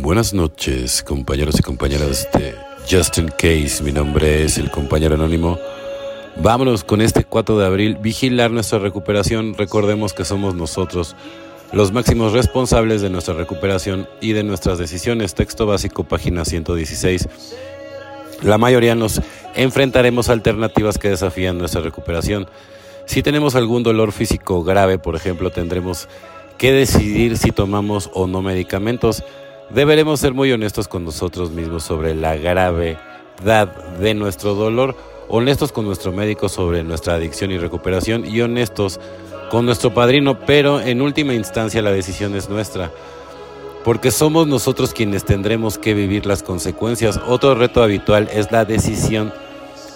Buenas noches, compañeros y compañeras de Justin Case. Mi nombre es el compañero anónimo. Vámonos con este 4 de abril, vigilar nuestra recuperación. Recordemos que somos nosotros los máximos responsables de nuestra recuperación y de nuestras decisiones. Texto básico, página 116. La mayoría nos enfrentaremos a alternativas que desafían nuestra recuperación. Si tenemos algún dolor físico grave, por ejemplo, tendremos que decidir si tomamos o no medicamentos. Deberemos ser muy honestos con nosotros mismos sobre la gravedad de nuestro dolor, honestos con nuestro médico sobre nuestra adicción y recuperación y honestos con nuestro padrino, pero en última instancia la decisión es nuestra, porque somos nosotros quienes tendremos que vivir las consecuencias. Otro reto habitual es la decisión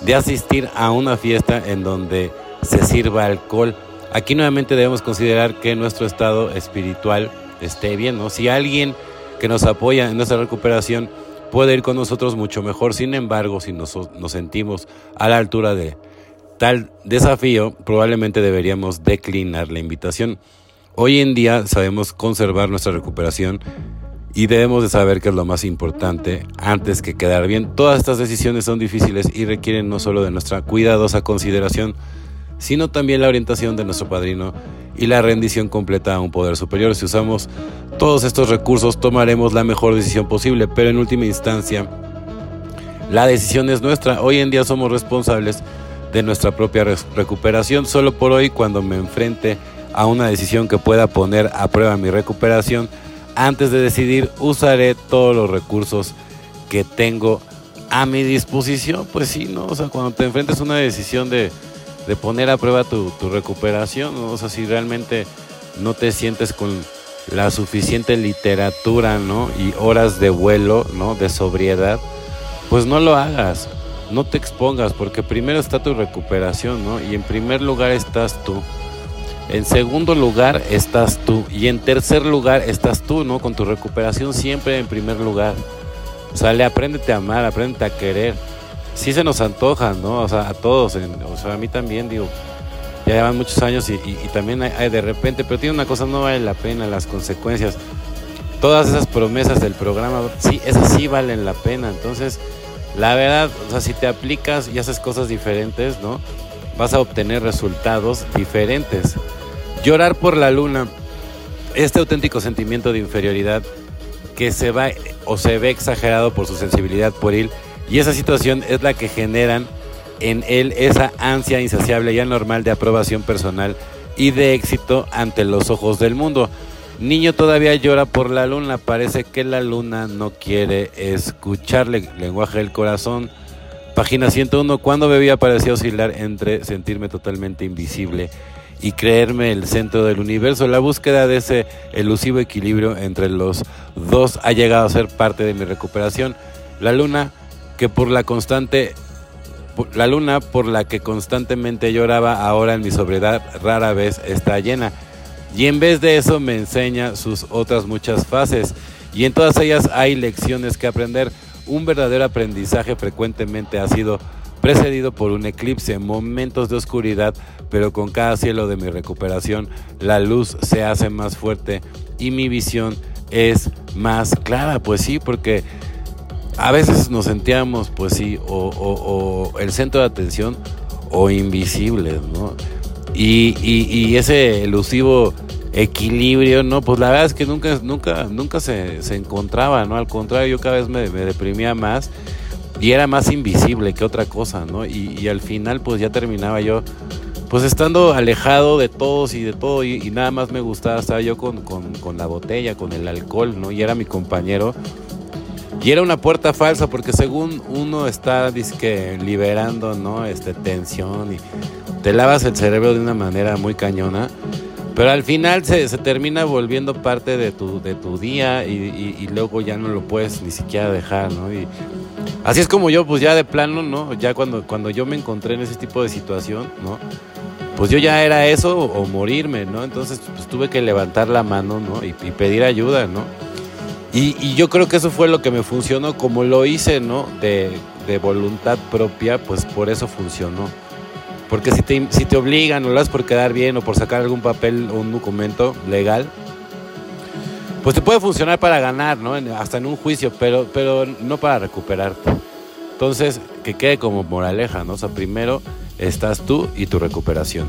de asistir a una fiesta en donde se sirva alcohol. Aquí nuevamente debemos considerar que nuestro estado espiritual esté bien, ¿no? Si alguien que nos apoya en nuestra recuperación puede ir con nosotros mucho mejor, sin embargo, si nos, nos sentimos a la altura de tal desafío, probablemente deberíamos declinar la invitación. Hoy en día sabemos conservar nuestra recuperación y debemos de saber que es lo más importante antes que quedar bien. Todas estas decisiones son difíciles y requieren no solo de nuestra cuidadosa consideración, sino también la orientación de nuestro padrino y la rendición completa a un poder superior. Si usamos todos estos recursos, tomaremos la mejor decisión posible, pero en última instancia, la decisión es nuestra. Hoy en día somos responsables de nuestra propia recuperación. Solo por hoy, cuando me enfrente a una decisión que pueda poner a prueba mi recuperación, antes de decidir, usaré todos los recursos que tengo a mi disposición. Pues sí, ¿no? O sea, cuando te enfrentes a una decisión de de poner a prueba tu, recuperación, o sea, si realmente no te sientes con la suficiente literatura, ¿no? Y horas de vuelo, ¿no? De sobriedad, pues no lo hagas, no te expongas, porque primero está tu recuperación, ¿no? Y en primer lugar estás tú. En segundo lugar estás tú. Y en tercer lugar estás tú, ¿no? Con tu recuperación siempre en primer lugar. O sea, le apréndete a amar, apréndete a querer sí se nos antoja, ¿no? O sea, a todos, o sea, a mí también, digo, ya llevan muchos años y, también hay, de repente, pero tiene una cosa, no vale la pena, las consecuencias. Todas esas promesas del programa, sí, esas sí valen la pena. Entonces, la verdad, o sea, si te aplicas y haces cosas diferentes, ¿no? Vas a obtener resultados diferentes. Llorar por la luna, este auténtico sentimiento de inferioridad que se va o se ve exagerado por su sensibilidad por él y esa situación es la que generan en él esa ansia insaciable y anormal de aprobación personal y de éxito ante los ojos del mundo. Niño todavía llora por la luna, parece que la luna no quiere escucharle. Lenguaje del corazón. Página 101. Cuando bebía parecía oscilar entre sentirme totalmente invisible y creerme el centro del universo. La búsqueda de ese elusivo equilibrio entre los dos ha llegado a ser parte de mi recuperación. La luna que por la constante la luna por la que constantemente lloraba ahora en mi sobriedad rara vez está llena. Y en vez de eso me enseña sus otras muchas fases. Y en todas ellas hay lecciones que aprender. Un verdadero aprendizaje frecuentemente ha sido precedido por un eclipse, momentos de oscuridad, pero con cada cielo de mi recuperación la luz se hace más fuerte y mi visión es más clara. Pues sí, porque a veces nos sentíamos, pues sí, o, el centro de atención o invisibles, ¿no? Y, ese elusivo equilibrio, ¿no? Pues la verdad es que nunca, nunca, nunca se, encontraba, ¿no? Al contrario, yo cada vez me, deprimía más y era más invisible que otra cosa, ¿no? Y, al final, pues ya terminaba yo, pues estando alejado de todos y de todo, y, nada más me gustaba estar yo con, con la botella, con el alcohol, ¿no? Y era mi compañero y era una puerta falsa porque según uno está disque liberando, ¿no? Este tensión y te lavas el cerebro de una manera muy cañona. Pero al final se, termina volviendo parte de tu, de tu día y, luego ya no lo puedes ni siquiera dejar, ¿no? Y así es como yo, pues ya de plano, ¿no? Ya cuando, cuando yo me encontré en ese tipo de situación, ¿no? Pues yo ya era eso o, morirme, ¿no? Entonces pues tuve que levantar la mano, ¿no? Y, y pedir ayuda, ¿no? Y, yo creo que eso fue lo que me funcionó, como lo hice, ¿no? De, voluntad propia, pues por eso funcionó. Porque si te, si te obligan o lo haces por quedar bien o por sacar algún papel o un documento legal, pues te puede funcionar para ganar, ¿no? hasta en un juicio, pero, pero no para recuperarte. Entonces, que quede como moraleja, ¿no? O primero estás tú y tu recuperación.